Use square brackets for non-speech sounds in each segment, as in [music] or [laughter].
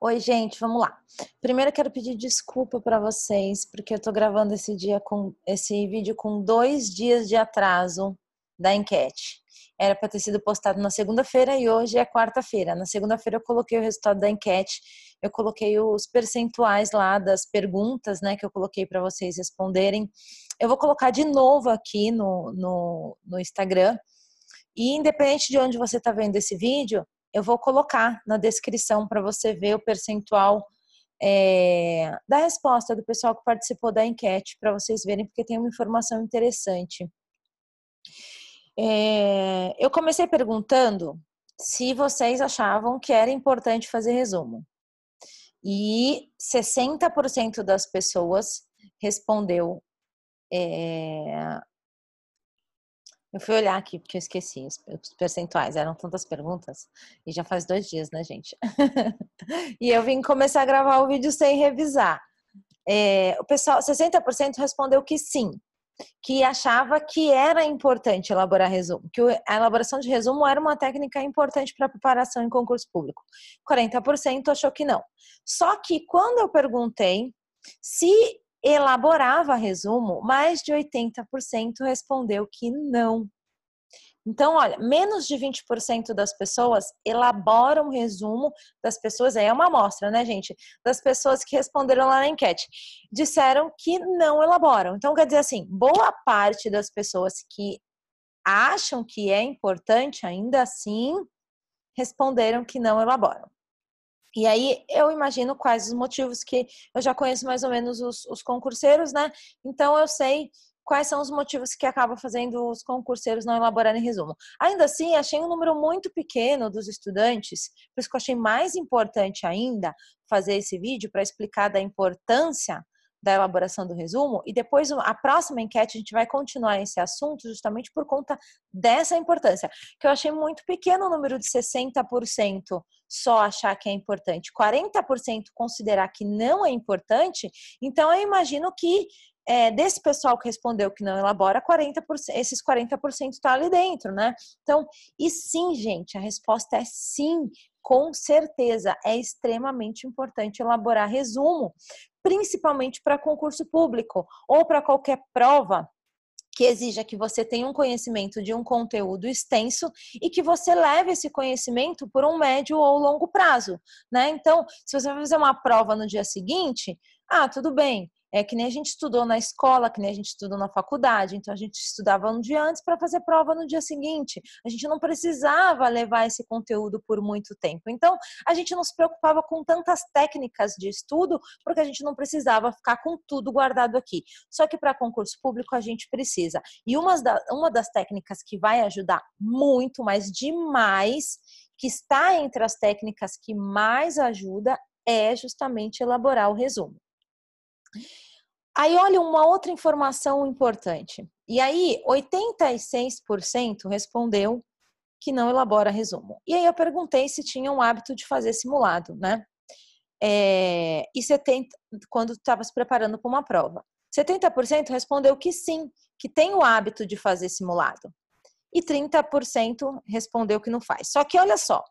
Oi, gente, vamos lá. Primeiro quero pedir desculpa para vocês, porque eu tô gravando esse dia com esse vídeo com dois dias de atraso da enquete. Era para ter sido postado na segunda-feira e hoje é quarta-feira. Na segunda-feira eu coloquei o resultado da enquete, eu coloquei os percentuais lá das perguntas, né, que eu coloquei para vocês responderem. Eu vou colocar de novo aqui no, no, no Instagram. E independente de onde você está vendo esse vídeo, eu vou colocar na descrição para você ver o percentual é, da resposta do pessoal que participou da enquete, para vocês verem, porque tem uma informação interessante. É, eu comecei perguntando se vocês achavam que era importante fazer resumo. E 60% das pessoas respondeu é, eu fui olhar aqui porque eu esqueci os, percentuais, eram tantas perguntas e já faz dois dias, né, gente? [laughs] e eu vim começar a gravar o vídeo sem revisar. É, o pessoal, 60% respondeu que sim, que achava que era importante elaborar resumo, que a elaboração de resumo era uma técnica importante para preparação em concurso público. 40% achou que não. Só que quando eu perguntei se elaborava resumo, mais de 80% respondeu que não. Então, olha, menos de 20% das pessoas elaboram resumo das pessoas, aí é uma amostra, né, gente? Das pessoas que responderam lá na enquete. Disseram que não elaboram. Então, quer dizer assim, boa parte das pessoas que acham que é importante, ainda assim, responderam que não elaboram. E aí eu imagino quais os motivos que eu já conheço mais ou menos os, os concurseiros, né? Então eu sei quais são os motivos que acabam fazendo os concurseiros não elaborarem resumo. Ainda assim, achei um número muito pequeno dos estudantes, por isso que eu achei mais importante ainda fazer esse vídeo para explicar da importância da elaboração do resumo e depois a próxima enquete a gente vai continuar esse assunto justamente por conta dessa importância, que eu achei muito pequeno o número de 60% só achar que é importante, 40% considerar que não é importante, então eu imagino que é, desse pessoal que respondeu que não elabora, 40%, esses 40% está ali dentro, né? Então, e sim, gente, a resposta é sim, com certeza, é extremamente importante elaborar resumo, principalmente para concurso público ou para qualquer prova que exija que você tenha um conhecimento de um conteúdo extenso e que você leve esse conhecimento por um médio ou longo prazo, né? Então, se você vai fazer uma prova no dia seguinte, ah, tudo bem, é que nem a gente estudou na escola, que nem a gente estudou na faculdade. Então a gente estudava um dia antes para fazer prova no dia seguinte. A gente não precisava levar esse conteúdo por muito tempo. Então a gente não se preocupava com tantas técnicas de estudo, porque a gente não precisava ficar com tudo guardado aqui. Só que para concurso público a gente precisa. E uma, da, uma das técnicas que vai ajudar muito, mas demais, que está entre as técnicas que mais ajuda, é justamente elaborar o resumo. Aí, olha uma outra informação importante. E aí, 86% respondeu que não elabora resumo. E aí eu perguntei se tinha um hábito de fazer simulado, né? É, e 70, quando estava se preparando para uma prova. 70% respondeu que sim, que tem o hábito de fazer simulado. E 30% respondeu que não faz. Só que olha só.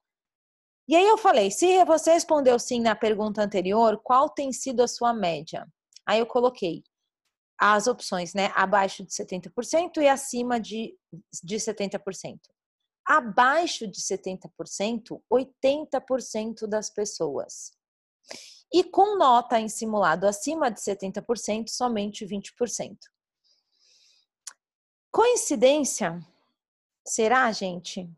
E aí eu falei, se você respondeu sim na pergunta anterior, qual tem sido a sua média? Aí eu coloquei as opções, né? Abaixo de 70% e acima de, de 70%. Abaixo de 70%, 80% das pessoas. E com nota em simulado acima de 70%, somente 20%. Coincidência? Será, gente,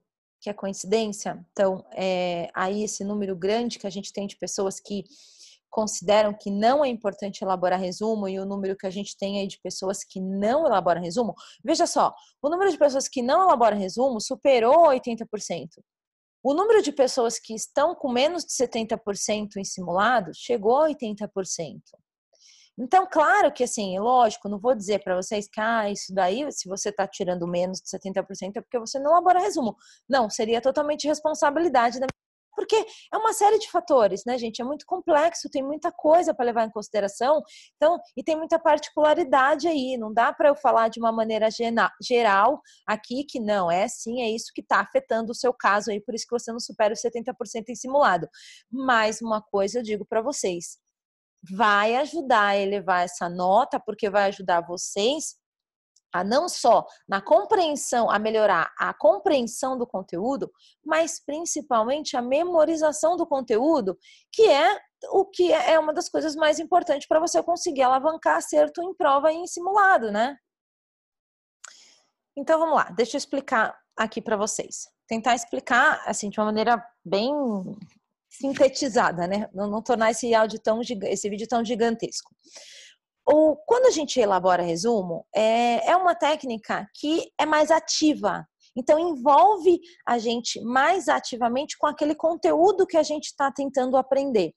que é coincidência? Então, é, aí esse número grande que a gente tem de pessoas que consideram que não é importante elaborar resumo e o número que a gente tem aí de pessoas que não elaboram resumo, veja só, o número de pessoas que não elaboram resumo superou 80%. O número de pessoas que estão com menos de 70% em simulado chegou a 80%. Então, claro que assim, lógico, não vou dizer para vocês que ah, isso daí, se você está tirando menos de 70% é porque você não elabora resumo. Não, seria totalmente responsabilidade da porque é uma série de fatores, né, gente? É muito complexo, tem muita coisa para levar em consideração, então, e tem muita particularidade aí. Não dá para eu falar de uma maneira geral aqui que não, é sim, é isso que está afetando o seu caso aí, por isso que você não supera os 70% em simulado. Mas uma coisa eu digo para vocês, vai ajudar a elevar essa nota, porque vai ajudar vocês a não só na compreensão, a melhorar a compreensão do conteúdo, mas principalmente a memorização do conteúdo, que é o que é uma das coisas mais importantes para você conseguir alavancar acerto em prova e em simulado, né? Então vamos lá, deixa eu explicar aqui para vocês. Tentar explicar assim de uma maneira bem sintetizada, né? Não, não tornar esse áudio tão esse vídeo tão gigantesco. Ou quando a gente elabora resumo, é, é uma técnica que é mais ativa. Então envolve a gente mais ativamente com aquele conteúdo que a gente está tentando aprender.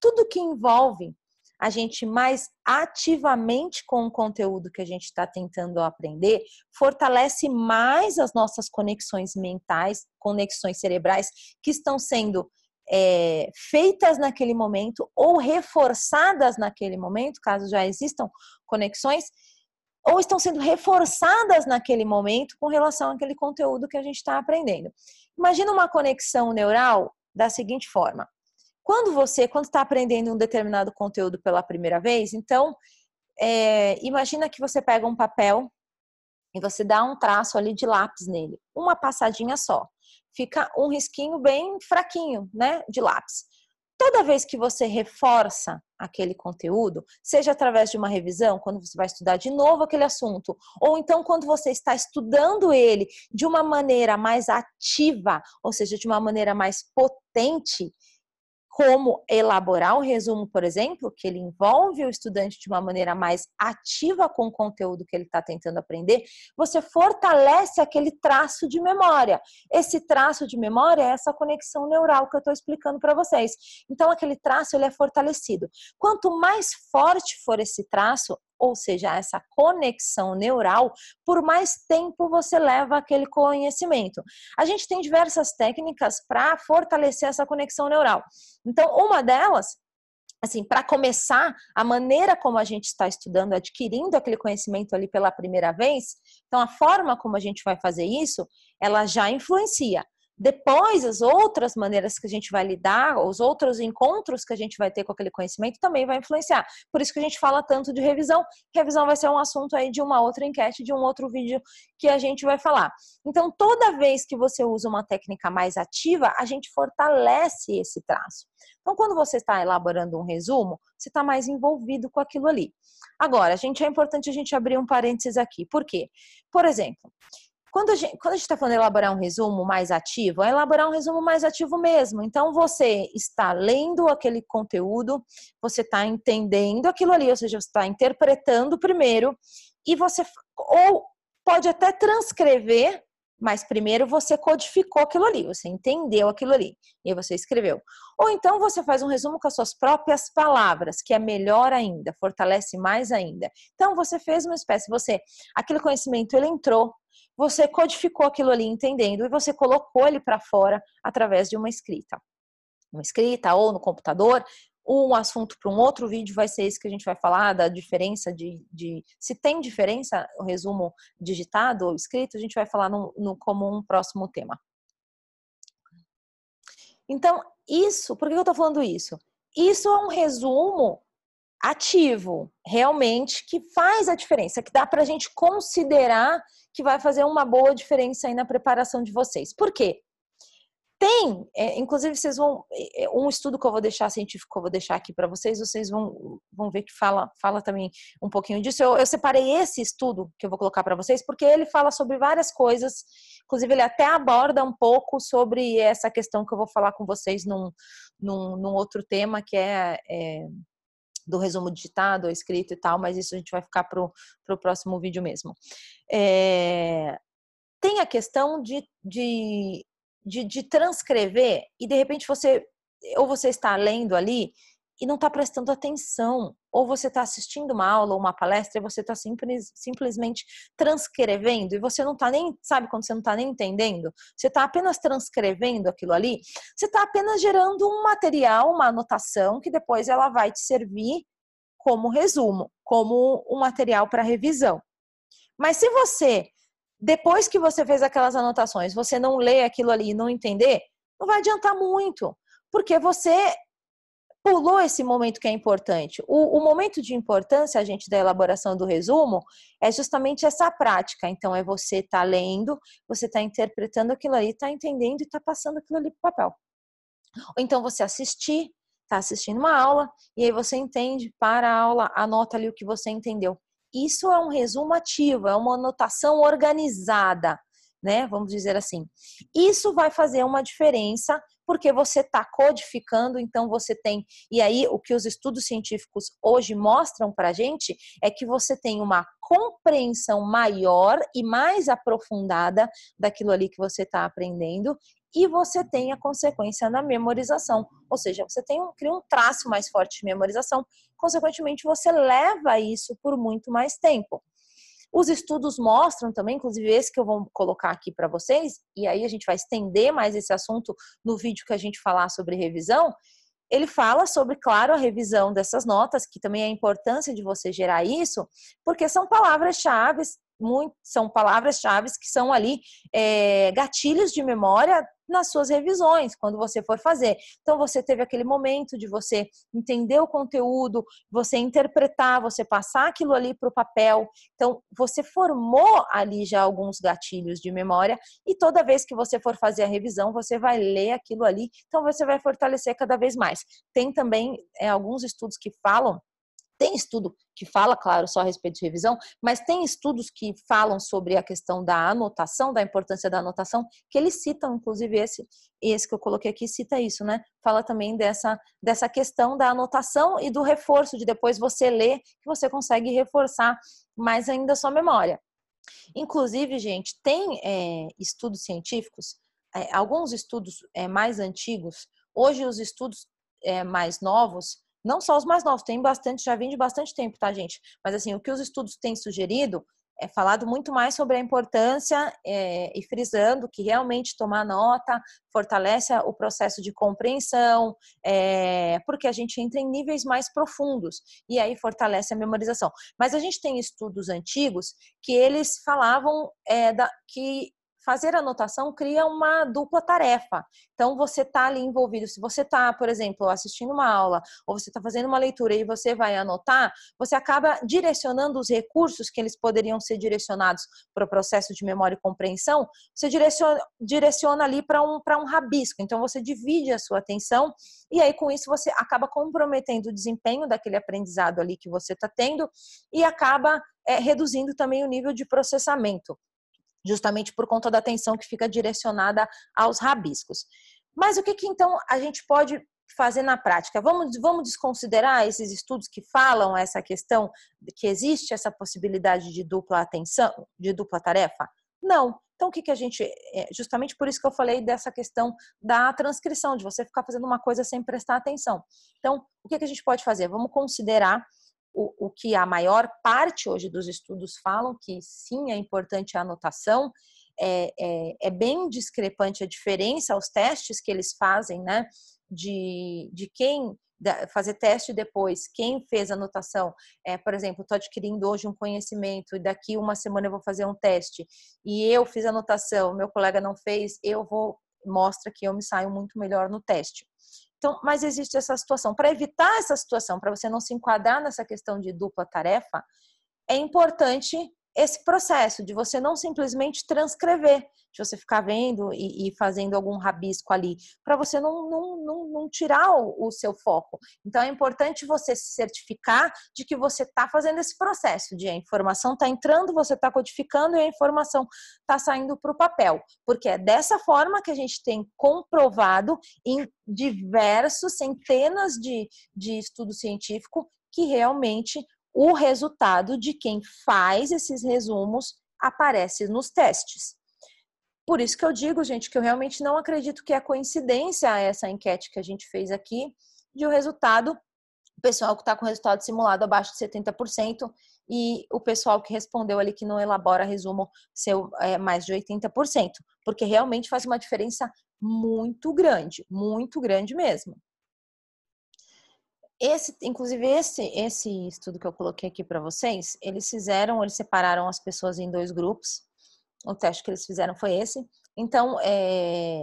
Tudo que envolve a gente mais ativamente com o conteúdo que a gente está tentando aprender, fortalece mais as nossas conexões mentais, conexões cerebrais que estão sendo é, feitas naquele momento ou reforçadas naquele momento, caso já existam conexões, ou estão sendo reforçadas naquele momento com relação àquele conteúdo que a gente está aprendendo. Imagina uma conexão neural da seguinte forma: quando você, quando está aprendendo um determinado conteúdo pela primeira vez, então é, imagina que você pega um papel e você dá um traço ali de lápis nele, uma passadinha só fica um risquinho bem fraquinho, né, de lápis. Toda vez que você reforça aquele conteúdo, seja através de uma revisão, quando você vai estudar de novo aquele assunto, ou então quando você está estudando ele de uma maneira mais ativa, ou seja, de uma maneira mais potente, como elaborar um resumo, por exemplo, que ele envolve o estudante de uma maneira mais ativa com o conteúdo que ele está tentando aprender, você fortalece aquele traço de memória. Esse traço de memória é essa conexão neural que eu estou explicando para vocês. Então, aquele traço ele é fortalecido. Quanto mais forte for esse traço, ou seja, essa conexão neural, por mais tempo você leva aquele conhecimento. A gente tem diversas técnicas para fortalecer essa conexão neural. Então, uma delas assim, para começar, a maneira como a gente está estudando, adquirindo aquele conhecimento ali pela primeira vez, então a forma como a gente vai fazer isso, ela já influencia. Depois, as outras maneiras que a gente vai lidar, os outros encontros que a gente vai ter com aquele conhecimento também vai influenciar. Por isso que a gente fala tanto de revisão. Revisão vai ser um assunto aí de uma outra enquete, de um outro vídeo que a gente vai falar. Então, toda vez que você usa uma técnica mais ativa, a gente fortalece esse traço. Então, quando você está elaborando um resumo, você está mais envolvido com aquilo ali. Agora, gente é importante a gente abrir um parênteses aqui. Por quê? Por exemplo, quando a gente está falando de elaborar um resumo mais ativo, é elaborar um resumo mais ativo mesmo. Então, você está lendo aquele conteúdo, você está entendendo aquilo ali, ou seja, você está interpretando primeiro, e você, ou pode até transcrever, mas primeiro você codificou aquilo ali, você entendeu aquilo ali, e você escreveu. Ou então você faz um resumo com as suas próprias palavras, que é melhor ainda, fortalece mais ainda. Então, você fez uma espécie, você, aquele conhecimento, ele entrou, você codificou aquilo ali entendendo e você colocou ele para fora através de uma escrita. Uma escrita ou no computador. Um assunto para um outro vídeo vai ser esse que a gente vai falar da diferença de, de se tem diferença o resumo digitado ou escrito, a gente vai falar no, no, como um próximo tema. Então, isso, por que eu estou falando isso? Isso é um resumo ativo, realmente, que faz a diferença, que dá para a gente considerar que vai fazer uma boa diferença aí na preparação de vocês. Por quê? Tem, é, inclusive vocês vão, é, é, um estudo que eu vou deixar científico, que eu vou deixar aqui para vocês, vocês vão, vão ver que fala, fala também um pouquinho disso. Eu, eu separei esse estudo que eu vou colocar para vocês, porque ele fala sobre várias coisas, inclusive ele até aborda um pouco sobre essa questão que eu vou falar com vocês num, num, num outro tema, que é, é do resumo digitado ou escrito e tal, mas isso a gente vai ficar para o próximo vídeo mesmo. É, tem a questão de, de, de, de transcrever e de repente você ou você está lendo ali e não está prestando atenção. Ou você está assistindo uma aula ou uma palestra e você está simples, simplesmente transcrevendo e você não está nem, sabe quando você não está nem entendendo? Você está apenas transcrevendo aquilo ali, você está apenas gerando um material, uma anotação que depois ela vai te servir como resumo, como um material para revisão. Mas se você, depois que você fez aquelas anotações, você não lê aquilo ali e não entender, não vai adiantar muito, porque você pulou esse momento que é importante. O, o, momento de importância, a gente, da elaboração do resumo, é justamente essa prática. Então, é você estar tá lendo, você está interpretando aquilo ali, está entendendo e está passando aquilo ali para o papel. Ou então, você assistir, está assistindo uma aula, e aí você entende, para a aula, anota ali o que você entendeu. Isso é um resumo ativo, é uma anotação organizada, né? Vamos dizer assim. Isso vai fazer uma diferença porque você está codificando, então você tem. E aí, o que os estudos científicos hoje mostram para a gente é que você tem uma compreensão maior e mais aprofundada daquilo ali que você está aprendendo e você tem a consequência na memorização, ou seja, você tem um, cria um traço mais forte de memorização, consequentemente você leva isso por muito mais tempo. Os estudos mostram também, inclusive esse que eu vou colocar aqui para vocês, e aí a gente vai estender mais esse assunto no vídeo que a gente falar sobre revisão. Ele fala sobre, claro, a revisão dessas notas, que também é a importância de você gerar isso, porque são palavras-chave, são palavras-chave que são ali é, gatilhos de memória nas suas revisões, quando você for fazer. Então, você teve aquele momento de você entender o conteúdo, você interpretar, você passar aquilo ali para o papel. Então, você formou ali já alguns gatilhos de memória e toda vez que você for fazer a revisão, você vai ler aquilo ali. Então, você vai fortalecer cada vez mais. Tem também é, alguns estudos que falam tem estudo que fala, claro, só a respeito de revisão, mas tem estudos que falam sobre a questão da anotação, da importância da anotação, que eles citam, inclusive esse, esse que eu coloquei aqui cita isso, né? Fala também dessa, dessa questão da anotação e do reforço, de depois você ler, que você consegue reforçar mais ainda a sua memória. Inclusive, gente, tem é, estudos científicos, é, alguns estudos é, mais antigos, hoje os estudos é, mais novos, não só os mais novos, tem bastante, já vem de bastante tempo, tá, gente? Mas assim, o que os estudos têm sugerido é falado muito mais sobre a importância é, e frisando que realmente tomar nota fortalece o processo de compreensão, é, porque a gente entra em níveis mais profundos e aí fortalece a memorização. Mas a gente tem estudos antigos que eles falavam é, da, que fazer anotação cria uma dupla tarefa. Então, você está ali envolvido. Se você está, por exemplo, assistindo uma aula ou você está fazendo uma leitura e você vai anotar, você acaba direcionando os recursos que eles poderiam ser direcionados para o processo de memória e compreensão, você direciona, direciona ali para um, um rabisco. Então, você divide a sua atenção e aí, com isso, você acaba comprometendo o desempenho daquele aprendizado ali que você está tendo e acaba é, reduzindo também o nível de processamento justamente por conta da atenção que fica direcionada aos rabiscos. Mas o que, que então a gente pode fazer na prática? Vamos, vamos desconsiderar esses estudos que falam essa questão que existe essa possibilidade de dupla atenção, de dupla tarefa? Não. Então, o que, que a gente. É, justamente por isso que eu falei dessa questão da transcrição, de você ficar fazendo uma coisa sem prestar atenção. Então, o que, que a gente pode fazer? Vamos considerar o, o que a maior parte hoje dos estudos falam, que sim, é importante a anotação, é, é, é, bem discrepante a diferença, os testes que eles fazem, né? De, de quem fazer teste depois, quem fez a anotação, é, por exemplo, estou adquirindo hoje um conhecimento e daqui uma semana eu vou fazer um teste e eu fiz a anotação, meu colega não fez, eu vou mostra que eu me saio muito melhor no teste. Então, mas existe essa situação. Para evitar essa situação, para você não se enquadrar nessa questão de dupla tarefa, é importante esse processo de você não simplesmente transcrever, de você ficar vendo e, e fazendo algum rabisco ali, para você não, não, não, não tirar o, o, seu foco. Então é importante você se certificar de que você está fazendo esse processo, de a informação está entrando, você está codificando e a informação está saindo para o papel, porque é dessa forma que a gente tem comprovado em diversos, centenas de, de estudos científicos que realmente o resultado de quem faz esses resumos aparece nos testes. Por isso que eu digo, gente, que eu realmente não acredito que é coincidência essa enquete que a gente fez aqui, de o resultado o pessoal que está com resultado simulado abaixo de 70% e o pessoal que respondeu ali que não elabora resumo seu é, mais de 80%, porque realmente faz uma diferença muito grande, muito grande mesmo. Esse, inclusive esse esse estudo que eu coloquei aqui para vocês, eles fizeram, eles separaram as pessoas em dois grupos. O teste que eles fizeram foi esse. Então, é,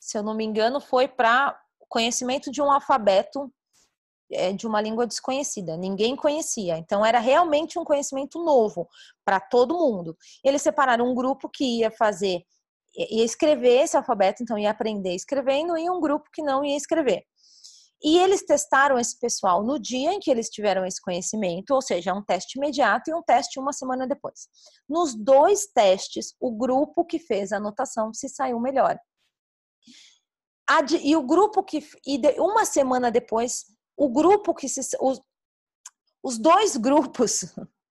se eu não me engano, foi para conhecimento de um alfabeto é, de uma língua desconhecida, ninguém conhecia. Então era realmente um conhecimento novo para todo mundo. Eles separaram um grupo que ia fazer, ia escrever esse alfabeto, então ia aprender escrevendo, e um grupo que não ia escrever. E eles testaram esse pessoal no dia em que eles tiveram esse conhecimento, ou seja, um teste imediato e um teste uma semana depois. Nos dois testes, o grupo que fez a anotação se saiu melhor. E o grupo que. E uma semana depois, o grupo que se. Os, os dois grupos.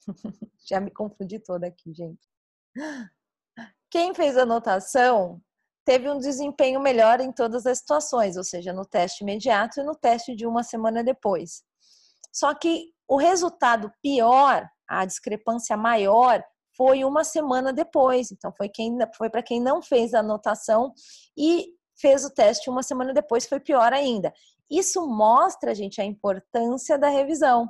[laughs] Já me confundi toda aqui, gente. Quem fez a anotação teve um desempenho melhor em todas as situações, ou seja, no teste imediato e no teste de uma semana depois. Só que o resultado pior, a discrepância maior, foi uma semana depois. Então, foi, quem, foi para quem não fez a anotação e fez o teste uma semana depois, foi pior ainda. Isso mostra, gente, a importância da revisão.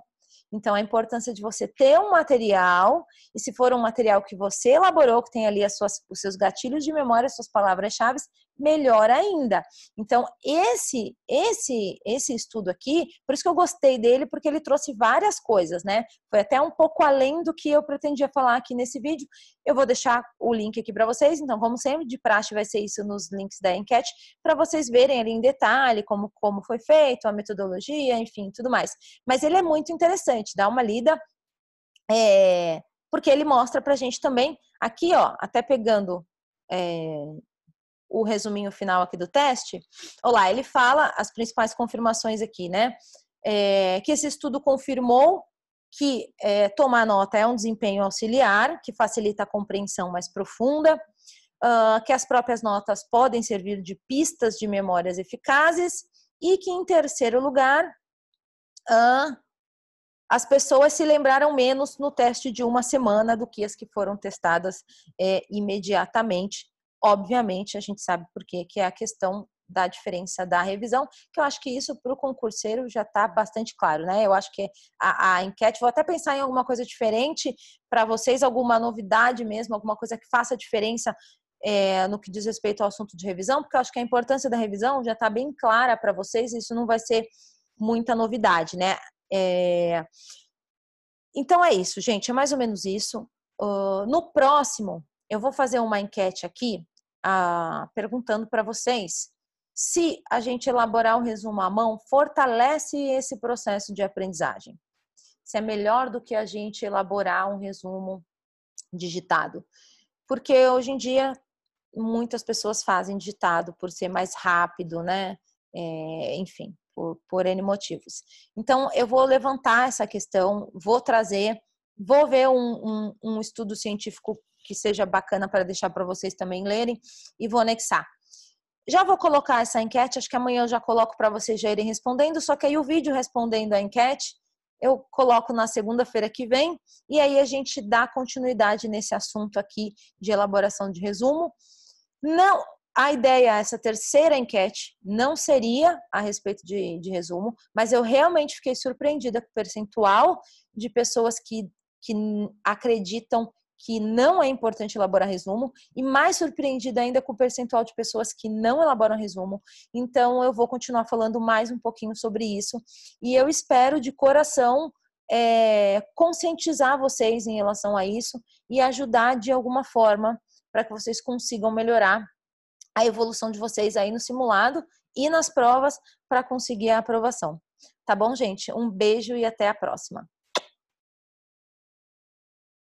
Então, a importância de você ter um material, e se for um material que você elaborou, que tem ali suas, os seus gatilhos de memória, suas palavras-chave, melhor ainda. Então, esse esse esse estudo aqui, por isso que eu gostei dele, porque ele trouxe várias coisas, né? Foi até um pouco além do que eu pretendia falar aqui nesse vídeo. Eu vou deixar o link aqui para vocês, então, como sempre, de praxe vai ser isso nos links da enquete, para vocês verem ali em detalhe como, como foi feito, a metodologia, enfim, tudo mais. Mas ele é muito interessante, dá uma lida, é, porque ele mostra pra gente também, aqui, ó, até pegando é, o resuminho final aqui do teste, olá, ele fala as principais confirmações aqui, né? É, que esse estudo confirmou que é, tomar nota é um desempenho auxiliar, que facilita a compreensão mais profunda, uh, que as próprias notas podem servir de pistas de memórias eficazes e que, em terceiro lugar, uh, as pessoas se lembraram menos no teste de uma semana do que as que foram testadas é, imediatamente. Obviamente, a gente sabe por quê, que é a questão da diferença da revisão, que eu acho que isso para o concurseiro já está bastante claro, né? Eu acho que a, a, enquete, vou até pensar em alguma coisa diferente para vocês, alguma novidade mesmo, alguma coisa que faça diferença é, no que diz respeito ao assunto de revisão, porque eu acho que a importância da revisão já está bem clara para vocês, isso não vai ser muita novidade, né? É... Então é isso, gente, é mais ou menos isso. Uh, no próximo, eu vou fazer uma enquete aqui, uh, perguntando para vocês se a gente elaborar o um resumo à mão fortalece esse processo de aprendizagem. Se é melhor do que a gente elaborar um resumo digitado. Porque hoje em dia muitas pessoas fazem digitado por ser mais rápido, né? É, enfim, por, por N motivos. Então, eu vou levantar essa questão, vou trazer, vou ver um, um, um estudo científico que seja bacana para deixar para vocês também lerem e vou anexar. Já vou colocar essa enquete, acho que amanhã eu já coloco para vocês já irem respondendo, só que aí o vídeo respondendo a enquete eu coloco na segunda-feira que vem e aí a gente dá continuidade nesse assunto aqui de elaboração de resumo. Não, a ideia, essa terceira enquete, não seria a respeito de, de resumo, mas eu realmente fiquei surpreendida com o percentual de pessoas que, que acreditam que não é importante elaborar resumo e mais surpreendida ainda com o percentual de pessoas que não elaboram resumo. Então eu vou continuar falando mais um pouquinho sobre isso e eu espero de coração é, conscientizar vocês em relação a isso e ajudar de alguma forma para que vocês consigam melhorar a evolução de vocês aí no simulado e nas provas para conseguir a aprovação. Tá bom, gente? Um beijo e até a próxima.